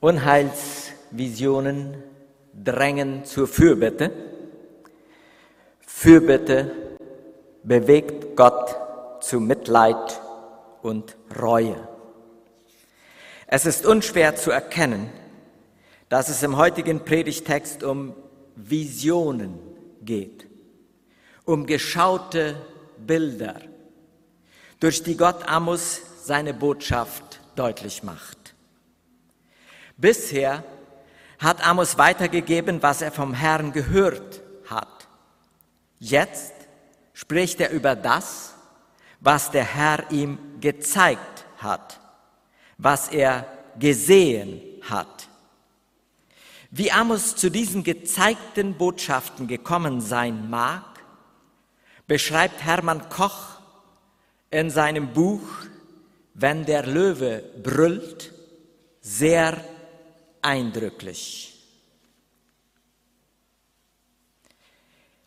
Unheilsvisionen drängen zur Fürbitte. Fürbitte bewegt Gott zu Mitleid und Reue. Es ist unschwer zu erkennen, dass es im heutigen Predigtext um Visionen geht, um geschaute Bilder, durch die Gott Amos seine Botschaft deutlich macht. Bisher hat Amos weitergegeben, was er vom Herrn gehört hat. Jetzt spricht er über das, was der Herr ihm gezeigt hat, was er gesehen hat. Wie Amos zu diesen gezeigten Botschaften gekommen sein mag, beschreibt Hermann Koch in seinem Buch Wenn der Löwe brüllt sehr eindrücklich.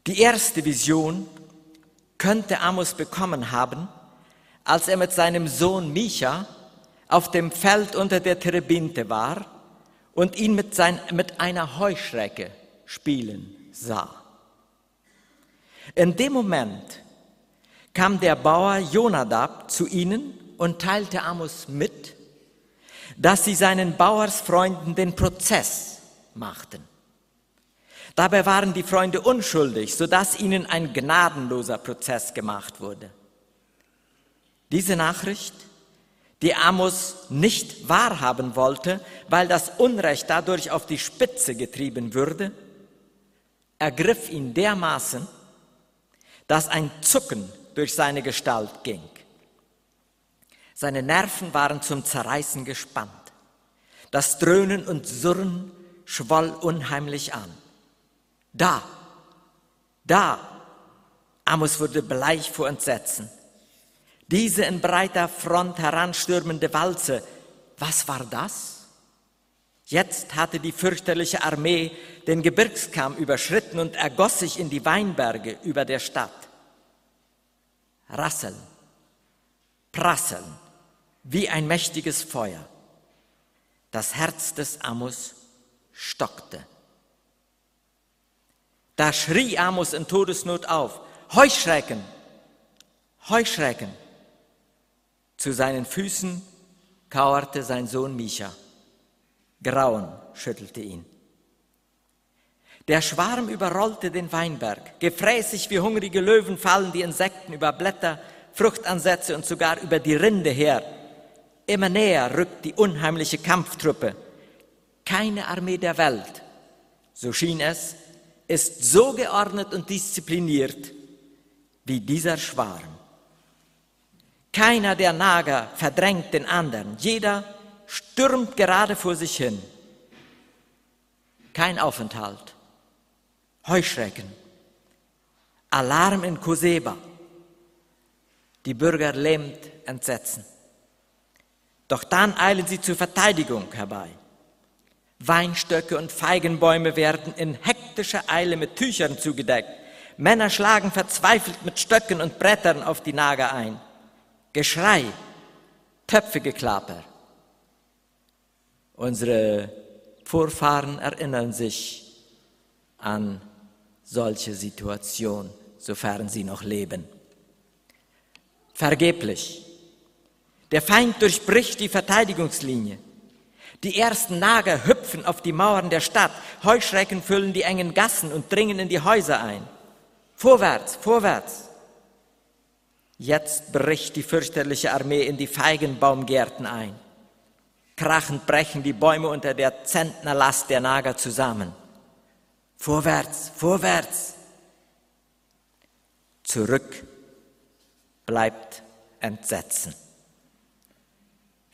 Die erste Vision könnte Amos bekommen haben, als er mit seinem Sohn Micha auf dem Feld unter der Terebinte war und ihn mit, sein, mit einer Heuschrecke spielen sah. In dem Moment kam der Bauer Jonadab zu ihnen und teilte Amos mit, dass sie seinen Bauersfreunden den Prozess machten. Dabei waren die Freunde unschuldig, sodass ihnen ein gnadenloser Prozess gemacht wurde. Diese Nachricht, die Amos nicht wahrhaben wollte, weil das Unrecht dadurch auf die Spitze getrieben würde, ergriff ihn dermaßen, dass ein Zucken durch seine Gestalt ging. Seine Nerven waren zum Zerreißen gespannt. Das Dröhnen und Surren schwoll unheimlich an. Da, da, Amos wurde bleich vor Entsetzen. Diese in breiter Front heranstürmende Walze, was war das? Jetzt hatte die fürchterliche Armee den Gebirgskamm überschritten und ergoss sich in die Weinberge über der Stadt. Rasseln, prasseln, wie ein mächtiges Feuer. Das Herz des Amos stockte. Da schrie Amos in Todesnot auf, Heuschrecken, Heuschrecken. Zu seinen Füßen kauerte sein Sohn Micha. Grauen schüttelte ihn. Der Schwarm überrollte den Weinberg. Gefräßig wie hungrige Löwen fallen die Insekten über Blätter, Fruchtansätze und sogar über die Rinde her. Immer näher rückt die unheimliche Kampftruppe. Keine Armee der Welt, so schien es, ist so geordnet und diszipliniert wie dieser Schwarm. Keiner der Nager verdrängt den anderen. Jeder stürmt gerade vor sich hin. Kein Aufenthalt. Heuschrecken. Alarm in Koseba. Die Bürger lähmt Entsetzen. Doch dann eilen sie zur Verteidigung herbei. Weinstöcke und Feigenbäume werden in hektischer Eile mit Tüchern zugedeckt. Männer schlagen verzweifelt mit Stöcken und Brettern auf die Nager ein. Geschrei, Töpfegeklapper. Unsere Vorfahren erinnern sich an solche Situationen, sofern sie noch leben. Vergeblich. Der Feind durchbricht die Verteidigungslinie. Die ersten Nager hüpfen auf die Mauern der Stadt, Heuschrecken füllen die engen Gassen und dringen in die Häuser ein. Vorwärts, vorwärts. Jetzt bricht die fürchterliche Armee in die Feigenbaumgärten ein. Krachend brechen die Bäume unter der Zentnerlast der Nager zusammen. Vorwärts, vorwärts. Zurück bleibt Entsetzen.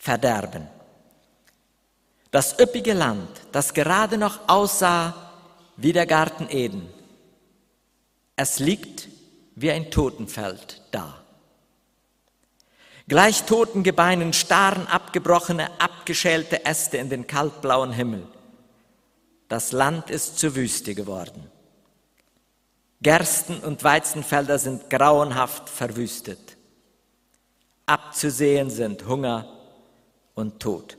Verderben. Das üppige Land, das gerade noch aussah wie der Garten Eden. Es liegt wie ein Totenfeld da. Gleich toten Gebeinen starren abgebrochene, abgeschälte Äste in den kaltblauen Himmel. Das Land ist zur Wüste geworden. Gersten- und Weizenfelder sind grauenhaft verwüstet. Abzusehen sind Hunger und Tod.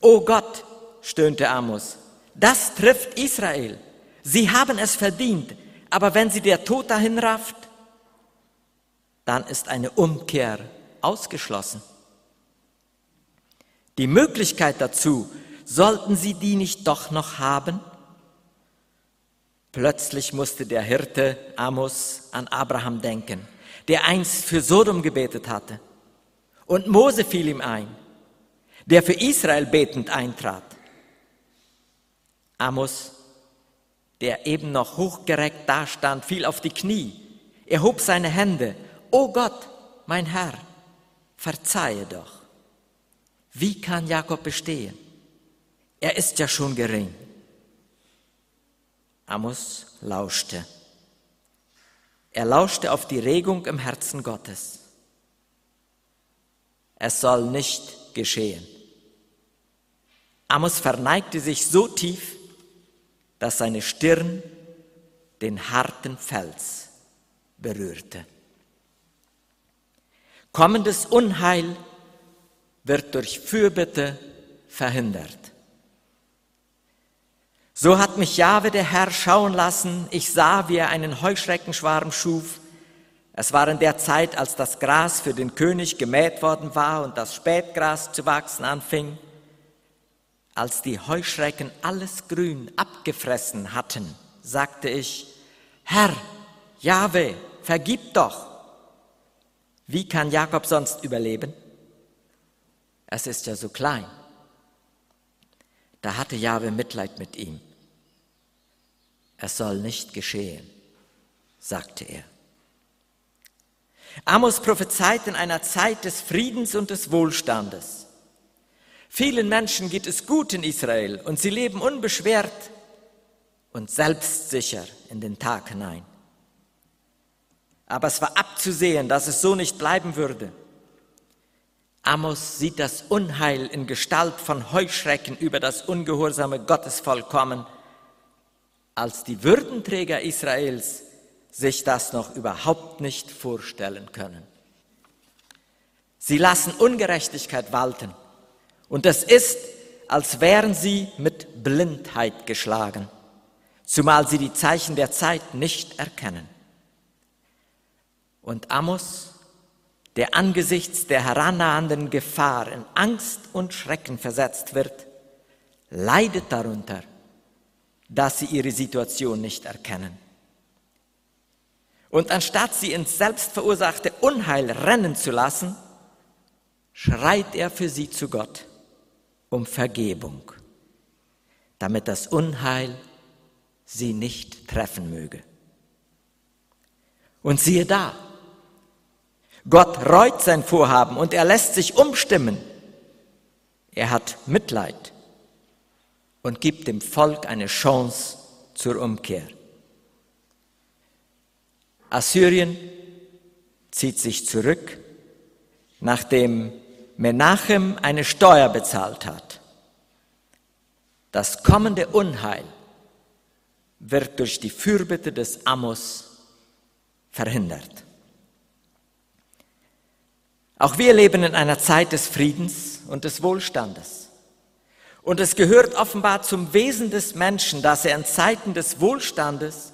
Oh Gott, stöhnte Amos, das trifft Israel. Sie haben es verdient, aber wenn sie der Tod dahin rafft, dann ist eine Umkehr ausgeschlossen. Die Möglichkeit dazu, sollten sie die nicht doch noch haben? Plötzlich musste der Hirte Amos an Abraham denken, der einst für Sodom gebetet hatte. Und Mose fiel ihm ein, der für Israel betend eintrat. Amos, der eben noch hochgereckt dastand, fiel auf die Knie. Er hob seine Hände. O Gott, mein Herr, verzeihe doch. Wie kann Jakob bestehen? Er ist ja schon gering. Amos lauschte. Er lauschte auf die Regung im Herzen Gottes. Es soll nicht geschehen. Amos verneigte sich so tief, dass seine Stirn den harten Fels berührte. Kommendes Unheil wird durch Fürbitte verhindert. So hat mich Jahwe der Herr schauen lassen. Ich sah, wie er einen Heuschreckenschwarm schuf. Es war in der Zeit, als das Gras für den König gemäht worden war und das Spätgras zu wachsen anfing. Als die Heuschrecken alles Grün abgefressen hatten, sagte ich, Herr, Jahwe, vergib doch. Wie kann Jakob sonst überleben? Es ist ja so klein. Da hatte Jahwe Mitleid mit ihm. Es soll nicht geschehen, sagte er. Amos prophezeit in einer Zeit des Friedens und des Wohlstandes. Vielen Menschen geht es gut in Israel und sie leben unbeschwert und selbstsicher in den Tag hinein. Aber es war abzusehen, dass es so nicht bleiben würde. Amos sieht das Unheil in Gestalt von Heuschrecken über das ungehorsame Gottesvolk kommen als die Würdenträger Israels sich das noch überhaupt nicht vorstellen können. Sie lassen Ungerechtigkeit walten und es ist, als wären sie mit Blindheit geschlagen, zumal sie die Zeichen der Zeit nicht erkennen. Und Amos, der angesichts der herannahenden Gefahr in Angst und Schrecken versetzt wird, leidet darunter dass sie ihre Situation nicht erkennen. Und anstatt sie ins selbstverursachte Unheil rennen zu lassen, schreit er für sie zu Gott um Vergebung, damit das Unheil sie nicht treffen möge. Und siehe da, Gott reut sein Vorhaben und er lässt sich umstimmen. Er hat Mitleid und gibt dem Volk eine Chance zur Umkehr. Assyrien zieht sich zurück, nachdem Menachem eine Steuer bezahlt hat. Das kommende Unheil wird durch die Fürbitte des Amos verhindert. Auch wir leben in einer Zeit des Friedens und des Wohlstandes. Und es gehört offenbar zum Wesen des Menschen, dass er in Zeiten des Wohlstandes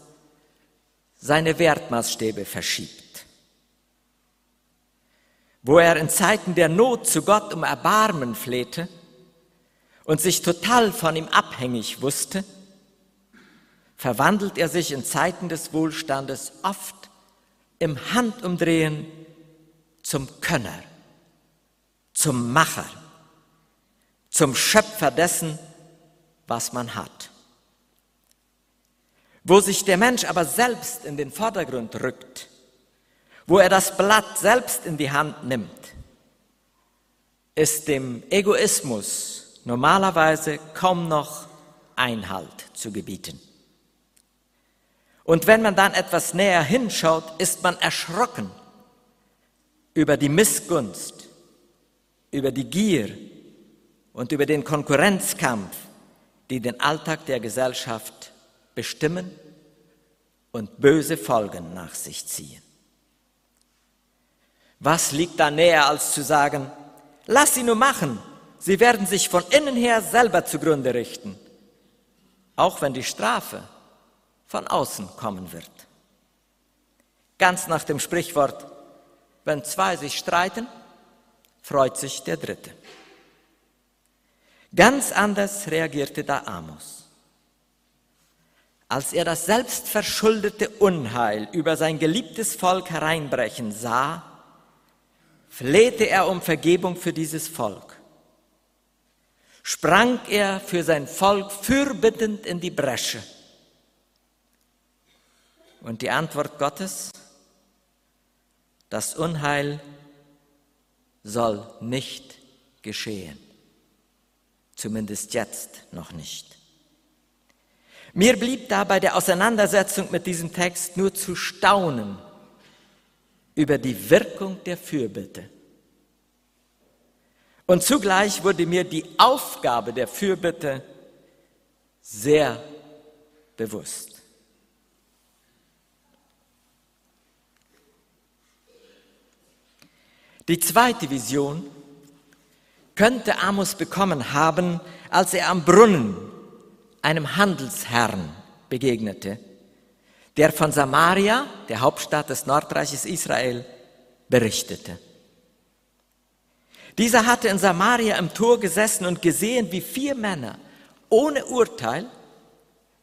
seine Wertmaßstäbe verschiebt. Wo er in Zeiten der Not zu Gott um Erbarmen flehte und sich total von ihm abhängig wusste, verwandelt er sich in Zeiten des Wohlstandes oft im Handumdrehen zum Könner, zum Macher zum Schöpfer dessen, was man hat. Wo sich der Mensch aber selbst in den Vordergrund rückt, wo er das Blatt selbst in die Hand nimmt, ist dem Egoismus normalerweise kaum noch Einhalt zu gebieten. Und wenn man dann etwas näher hinschaut, ist man erschrocken über die Missgunst, über die Gier, und über den Konkurrenzkampf, die den Alltag der Gesellschaft bestimmen und böse Folgen nach sich ziehen. Was liegt da näher, als zu sagen, lass sie nur machen, Sie werden sich von innen her selber zugrunde richten, auch wenn die Strafe von außen kommen wird. Ganz nach dem Sprichwort, wenn zwei sich streiten, freut sich der Dritte. Ganz anders reagierte da Amos. Als er das selbstverschuldete Unheil über sein geliebtes Volk hereinbrechen sah, flehte er um Vergebung für dieses Volk. Sprang er für sein Volk fürbittend in die Bresche. Und die Antwort Gottes, das Unheil soll nicht geschehen. Zumindest jetzt noch nicht. Mir blieb da bei der Auseinandersetzung mit diesem Text nur zu staunen über die Wirkung der Fürbitte. Und zugleich wurde mir die Aufgabe der Fürbitte sehr bewusst. Die zweite Vision könnte Amos bekommen haben, als er am Brunnen einem Handelsherrn begegnete, der von Samaria, der Hauptstadt des Nordreiches Israel, berichtete. Dieser hatte in Samaria im Tor gesessen und gesehen, wie vier Männer ohne Urteil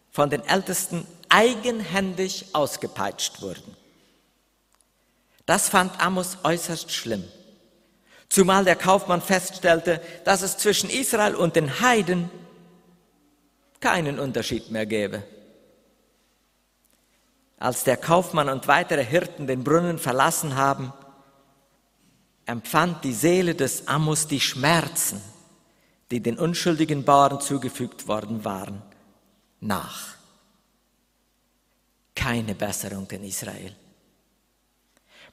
von den Ältesten eigenhändig ausgepeitscht wurden. Das fand Amos äußerst schlimm, zumal der Kaufmann feststellte, dass es zwischen Israel und den Heiden keinen Unterschied mehr gäbe. Als der Kaufmann und weitere Hirten den Brunnen verlassen haben, empfand die Seele des Amos die Schmerzen, die den unschuldigen Bauern zugefügt worden waren, nach. Keine Besserung in Israel.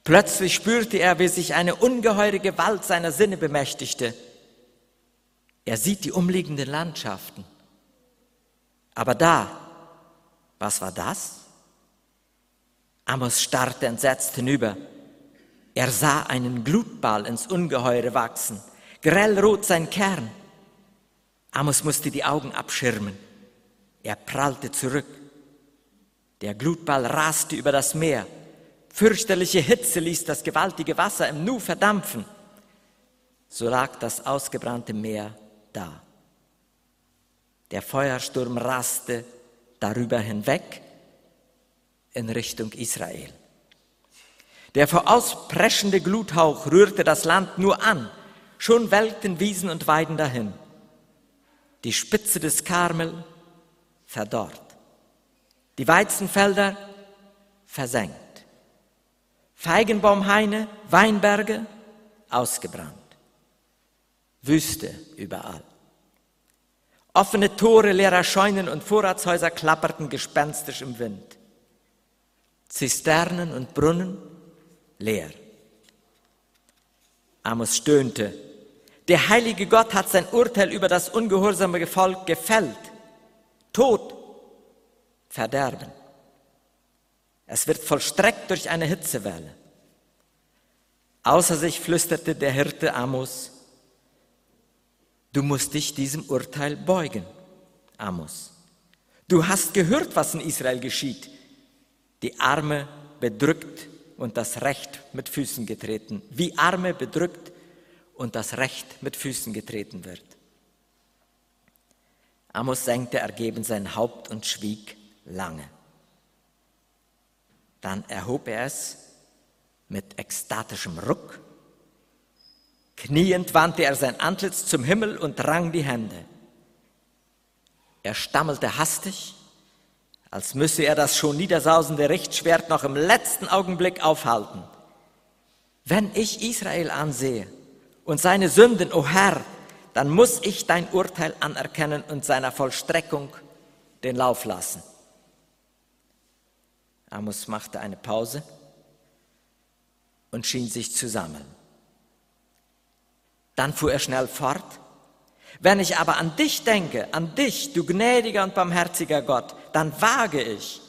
Plötzlich spürte er, wie sich eine ungeheure Gewalt seiner Sinne bemächtigte. Er sieht die umliegenden Landschaften. Aber da, was war das? Amos starrte entsetzt hinüber. Er sah einen Glutball ins Ungeheure wachsen, grellrot sein Kern. Amos musste die Augen abschirmen. Er prallte zurück. Der Glutball raste über das Meer. Fürchterliche Hitze ließ das gewaltige Wasser im Nu verdampfen. So lag das ausgebrannte Meer da. Der Feuersturm raste darüber hinweg in Richtung Israel. Der vorauspreschende Gluthauch rührte das Land nur an, schon welkten Wiesen und Weiden dahin. Die Spitze des Karmel verdorrt, die Weizenfelder versenkt, Feigenbaumhaine, Weinberge ausgebrannt, Wüste überall. Offene Tore leerer Scheunen und Vorratshäuser klapperten gespenstisch im Wind. Zisternen und Brunnen leer. Amos stöhnte. Der heilige Gott hat sein Urteil über das ungehorsame Volk gefällt. Tod, Verderben. Es wird vollstreckt durch eine Hitzewelle. Außer sich flüsterte der Hirte Amos, du musst dich diesem Urteil beugen, Amos. Du hast gehört, was in Israel geschieht. Die Arme bedrückt und das Recht mit Füßen getreten, wie Arme bedrückt und das Recht mit Füßen getreten wird. Amos senkte ergeben sein Haupt und schwieg lange. Dann erhob er es mit ekstatischem Ruck. Kniend wandte er sein Antlitz zum Himmel und rang die Hände. Er stammelte hastig als müsse er das schon niedersausende Richtschwert noch im letzten Augenblick aufhalten. Wenn ich Israel ansehe und seine Sünden, o oh Herr, dann muss ich dein Urteil anerkennen und seiner Vollstreckung den Lauf lassen. Amos machte eine Pause und schien sich zu sammeln. Dann fuhr er schnell fort. Wenn ich aber an dich denke, an dich, du gnädiger und barmherziger Gott, dann wage ich,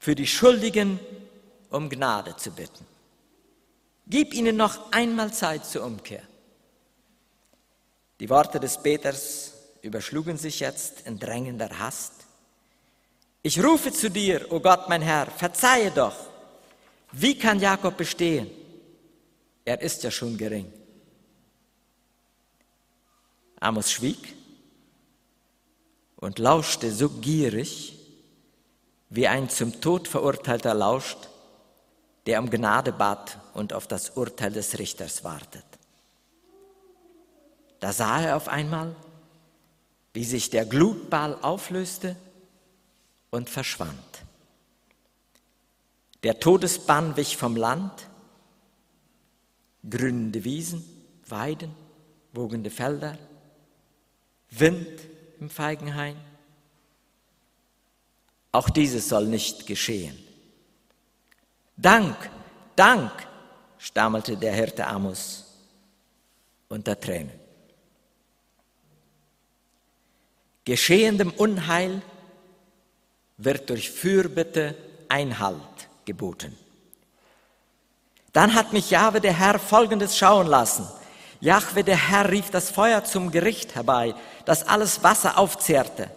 für die Schuldigen um Gnade zu bitten. Gib ihnen noch einmal Zeit zur Umkehr. Die Worte des Peters überschlugen sich jetzt in drängender Hast. Ich rufe zu dir, o oh Gott, mein Herr, verzeihe doch. Wie kann Jakob bestehen? Er ist ja schon gering. Amos schwieg und lauschte so gierig, wie ein zum Tod verurteilter lauscht, der um Gnade bat und auf das Urteil des Richters wartet. Da sah er auf einmal, wie sich der Glutball auflöste und verschwand. Der Todesbann wich vom Land, grünende Wiesen, Weiden, wogende Felder, Wind im Feigenhain. Auch dieses soll nicht geschehen. Dank, Dank, stammelte der Hirte Amos unter Tränen. Geschehendem Unheil wird durch Fürbitte Einhalt geboten. Dann hat mich Jahwe der Herr Folgendes schauen lassen. Jahwe der Herr rief das Feuer zum Gericht herbei, das alles Wasser aufzehrte.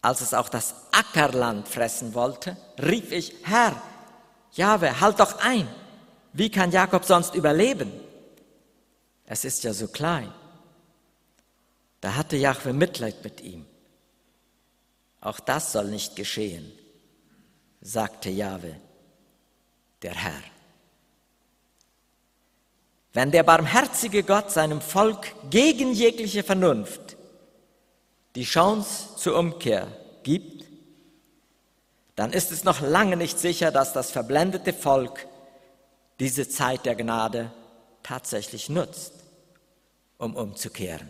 Als es auch das Ackerland fressen wollte, rief ich, Herr, Jahwe, halt doch ein. Wie kann Jakob sonst überleben? Es ist ja so klein. Da hatte Jahwe Mitleid mit ihm. Auch das soll nicht geschehen, sagte Jahwe, der Herr. Wenn der barmherzige Gott seinem Volk gegen jegliche Vernunft die Chance zur Umkehr gibt, dann ist es noch lange nicht sicher, dass das verblendete Volk diese Zeit der Gnade tatsächlich nutzt, um umzukehren.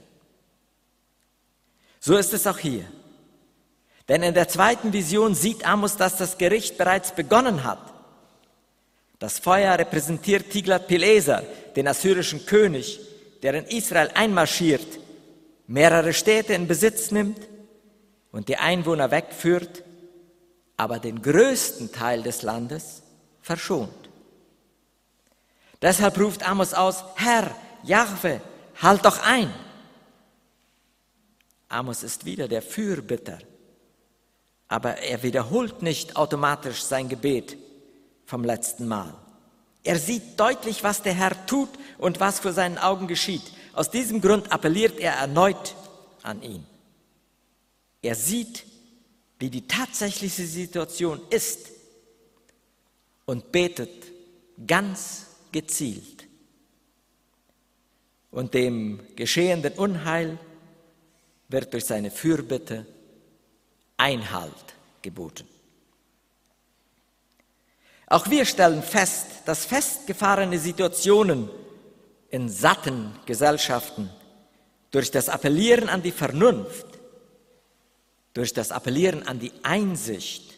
So ist es auch hier. Denn in der zweiten Vision sieht Amos, dass das Gericht bereits begonnen hat. Das Feuer repräsentiert Tiglat-Pileser, den assyrischen König, der in Israel einmarschiert, mehrere Städte in Besitz nimmt und die Einwohner wegführt, aber den größten Teil des Landes verschont. Deshalb ruft Amos aus, Herr, Jahwe, halt doch ein. Amos ist wieder der Fürbitter, aber er wiederholt nicht automatisch sein Gebet vom letzten Mal. Er sieht deutlich, was der Herr tut und was vor seinen Augen geschieht. Aus diesem Grund appelliert er erneut an ihn. Er sieht, wie die tatsächliche Situation ist und betet ganz gezielt. Und dem geschehenden Unheil wird durch seine Fürbitte Einhalt geboten. Auch wir stellen fest, dass festgefahrene Situationen in satten Gesellschaften durch das Appellieren an die Vernunft, durch das Appellieren an die Einsicht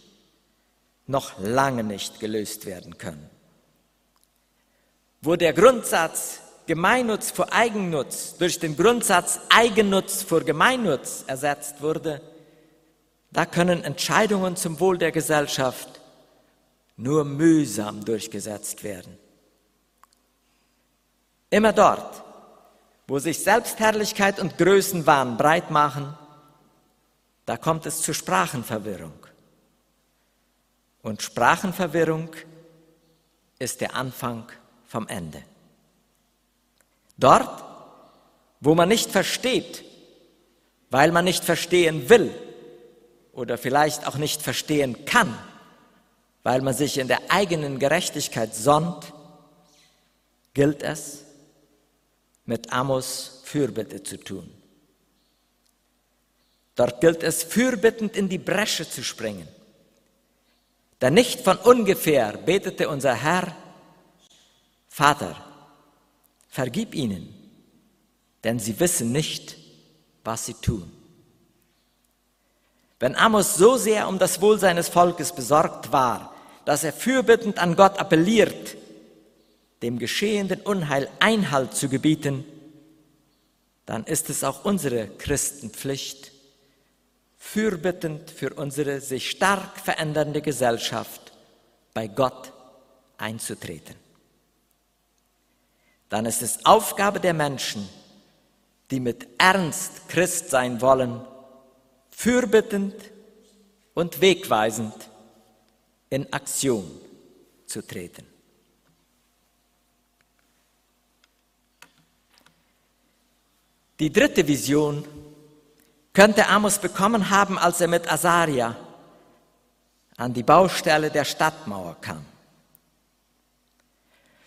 noch lange nicht gelöst werden können. Wo der Grundsatz Gemeinnutz vor Eigennutz durch den Grundsatz Eigennutz vor Gemeinnutz ersetzt wurde, da können Entscheidungen zum Wohl der Gesellschaft nur mühsam durchgesetzt werden. Immer dort, wo sich Selbstherrlichkeit und Größenwahn breit machen, da kommt es zu Sprachenverwirrung. Und Sprachenverwirrung ist der Anfang vom Ende. Dort, wo man nicht versteht, weil man nicht verstehen will oder vielleicht auch nicht verstehen kann, weil man sich in der eigenen Gerechtigkeit sonnt, gilt es, mit Amos Fürbitte zu tun. Dort gilt es, fürbittend in die Bresche zu springen. Denn nicht von ungefähr betete unser Herr, Vater, Vergib ihnen, denn sie wissen nicht, was sie tun. Wenn Amos so sehr um das Wohl seines Volkes besorgt war, dass er fürbittend an Gott appelliert, dem geschehenden Unheil Einhalt zu gebieten, dann ist es auch unsere Christenpflicht, fürbittend für unsere sich stark verändernde Gesellschaft bei Gott einzutreten. Dann ist es Aufgabe der Menschen, die mit Ernst Christ sein wollen, fürbittend und wegweisend in Aktion zu treten. Die dritte Vision könnte Amos bekommen haben, als er mit Asaria an die Baustelle der Stadtmauer kam.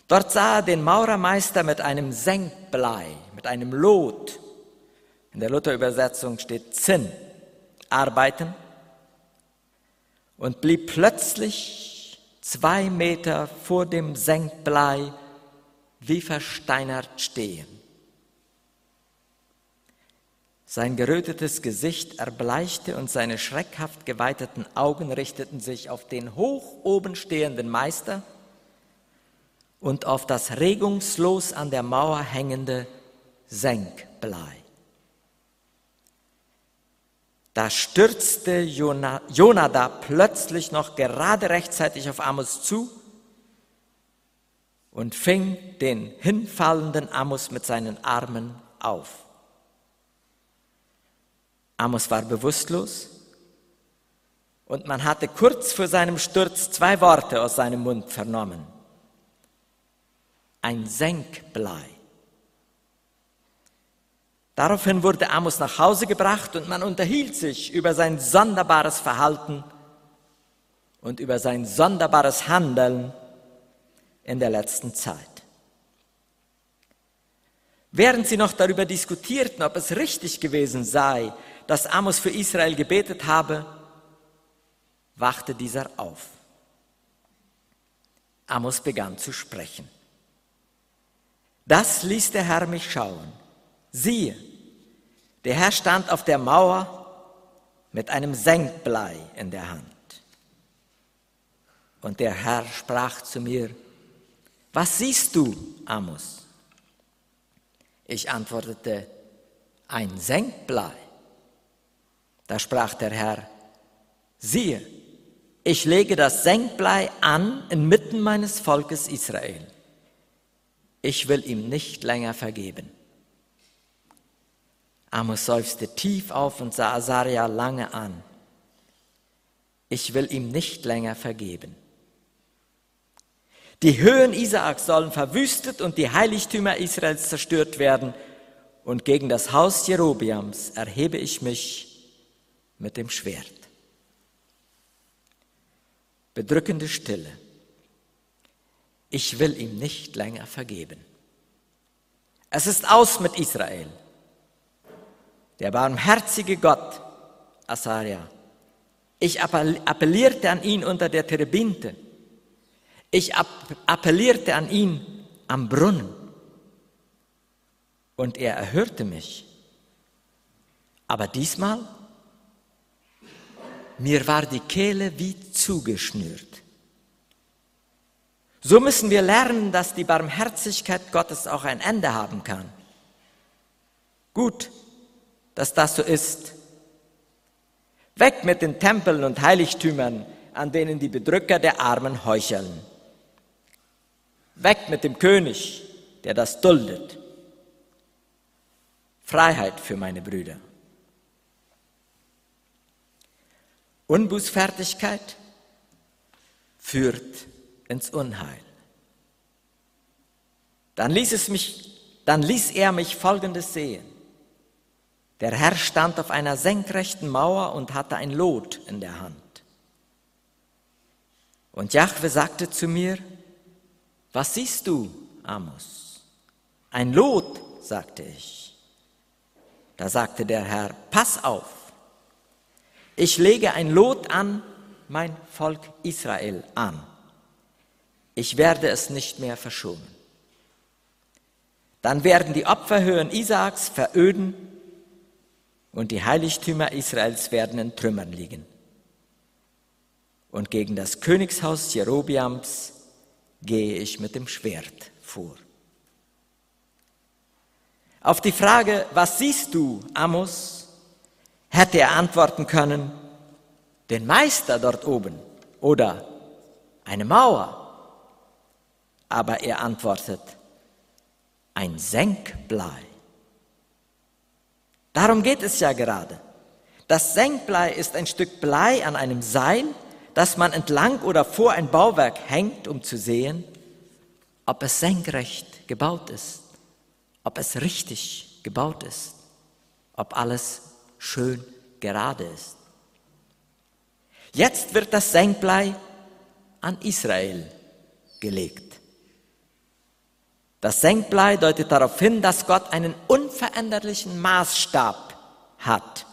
Dort sah er den Maurermeister mit einem Senkblei, mit einem Lot, in der Luther-Übersetzung steht Zinn, arbeiten und blieb plötzlich zwei Meter vor dem Senkblei wie versteinert stehen. Sein gerötetes Gesicht erbleichte und seine schreckhaft geweiteten Augen richteten sich auf den hoch oben stehenden Meister und auf das regungslos an der Mauer hängende Senkblei. Da stürzte Jonadab plötzlich noch gerade rechtzeitig auf Amos zu und fing den hinfallenden Amos mit seinen Armen auf. Amos war bewusstlos und man hatte kurz vor seinem Sturz zwei Worte aus seinem Mund vernommen. Ein Senkblei. Daraufhin wurde Amos nach Hause gebracht und man unterhielt sich über sein sonderbares Verhalten und über sein sonderbares Handeln in der letzten Zeit. Während sie noch darüber diskutierten, ob es richtig gewesen sei, dass Amos für Israel gebetet habe, wachte dieser auf. Amos begann zu sprechen. Das ließ der Herr mich schauen. Siehe, der Herr stand auf der Mauer mit einem Senkblei in der Hand. Und der Herr sprach zu mir, was siehst du, Amos? Ich antwortete, ein Senkblei. Da sprach der Herr, siehe, ich lege das Senkblei an inmitten meines Volkes Israel. Ich will ihm nicht länger vergeben. Amos seufzte tief auf und sah Asaria lange an. Ich will ihm nicht länger vergeben. Die Höhen Isaaks sollen verwüstet und die Heiligtümer Israels zerstört werden. Und gegen das Haus Jerobiams erhebe ich mich mit dem Schwert. Bedrückende Stille. Ich will ihm nicht länger vergeben. Es ist aus mit Israel. Der barmherzige Gott, Asaria. Ich appellierte an ihn unter der Terebinte. Ich appellierte an ihn am Brunnen. Und er erhörte mich. Aber diesmal mir war die Kehle wie zugeschnürt. So müssen wir lernen, dass die Barmherzigkeit Gottes auch ein Ende haben kann. Gut, dass das so ist. Weg mit den Tempeln und Heiligtümern, an denen die Bedrücker der Armen heucheln. Weg mit dem König, der das duldet. Freiheit für meine Brüder. Unbußfertigkeit führt ins Unheil. Dann ließ, es mich, dann ließ er mich Folgendes sehen. Der Herr stand auf einer senkrechten Mauer und hatte ein Lot in der Hand. Und Jahwe sagte zu mir, was siehst du, Amos? Ein Lot, sagte ich. Da sagte der Herr, pass auf, ich lege ein Lot an mein Volk Israel an. Ich werde es nicht mehr verschonen. Dann werden die Opferhöhen Isaaks veröden und die Heiligtümer Israels werden in Trümmern liegen. Und gegen das Königshaus Jerobiams gehe ich mit dem Schwert vor. Auf die Frage, was siehst du, Amos? hätte er antworten können, den Meister dort oben oder eine Mauer. Aber er antwortet, ein Senkblei. Darum geht es ja gerade. Das Senkblei ist ein Stück Blei an einem Seil, das man entlang oder vor ein Bauwerk hängt, um zu sehen, ob es senkrecht gebaut ist, ob es richtig gebaut ist, ob alles schön gerade ist. Jetzt wird das Senkblei an Israel gelegt. Das Senkblei deutet darauf hin, dass Gott einen unveränderlichen Maßstab hat,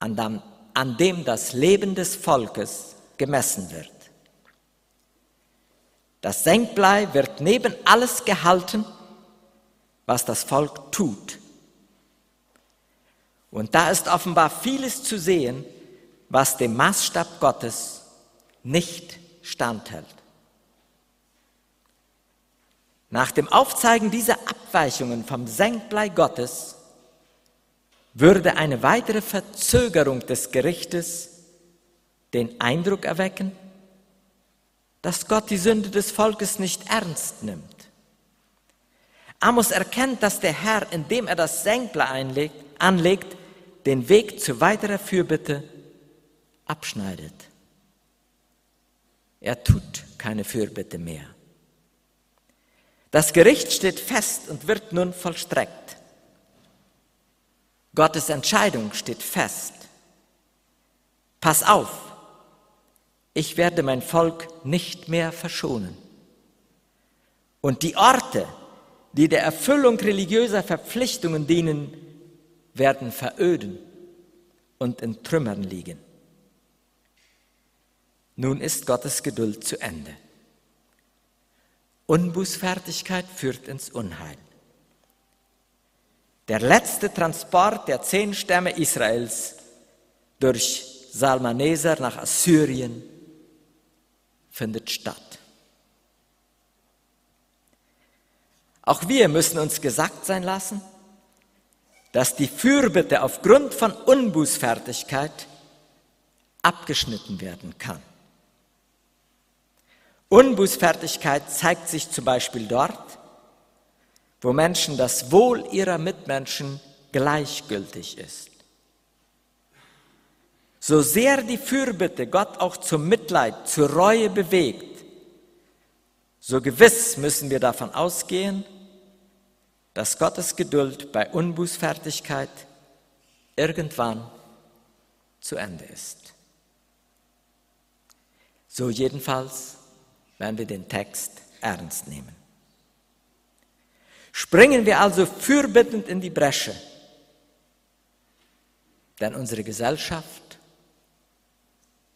an dem, an dem das Leben des Volkes gemessen wird. Das Senkblei wird neben alles gehalten, was das Volk tut. Und da ist offenbar vieles zu sehen, was dem Maßstab Gottes nicht standhält. Nach dem Aufzeigen dieser Abweichungen vom Senkblei Gottes würde eine weitere Verzögerung des Gerichtes den Eindruck erwecken, dass Gott die Sünde des Volkes nicht ernst nimmt. Amos erkennt, dass der Herr, indem er das Senkblei einlegt, anlegt, den Weg zu weiterer Fürbitte abschneidet. Er tut keine Fürbitte mehr. Das Gericht steht fest und wird nun vollstreckt. Gottes Entscheidung steht fest. Pass auf, ich werde mein Volk nicht mehr verschonen. Und die Orte, die der Erfüllung religiöser Verpflichtungen dienen, werden veröden und in Trümmern liegen. Nun ist Gottes Geduld zu Ende. Unbußfertigkeit führt ins Unheil. Der letzte Transport der zehn Stämme Israels durch Salmaneser nach Assyrien findet statt. Auch wir müssen uns gesagt sein lassen, dass die Fürbitte aufgrund von Unbußfertigkeit abgeschnitten werden kann. Unbußfertigkeit zeigt sich zum Beispiel dort, wo Menschen das Wohl ihrer Mitmenschen gleichgültig ist. So sehr die Fürbitte Gott auch zum Mitleid, zur Reue bewegt, so gewiss müssen wir davon ausgehen, dass Gottes Geduld bei Unbußfertigkeit irgendwann zu Ende ist. So jedenfalls wenn wir den Text ernst nehmen. Springen wir also fürbittend in die Bresche, denn unsere Gesellschaft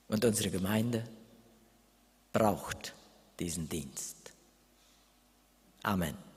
und unsere Gemeinde braucht diesen Dienst. Amen.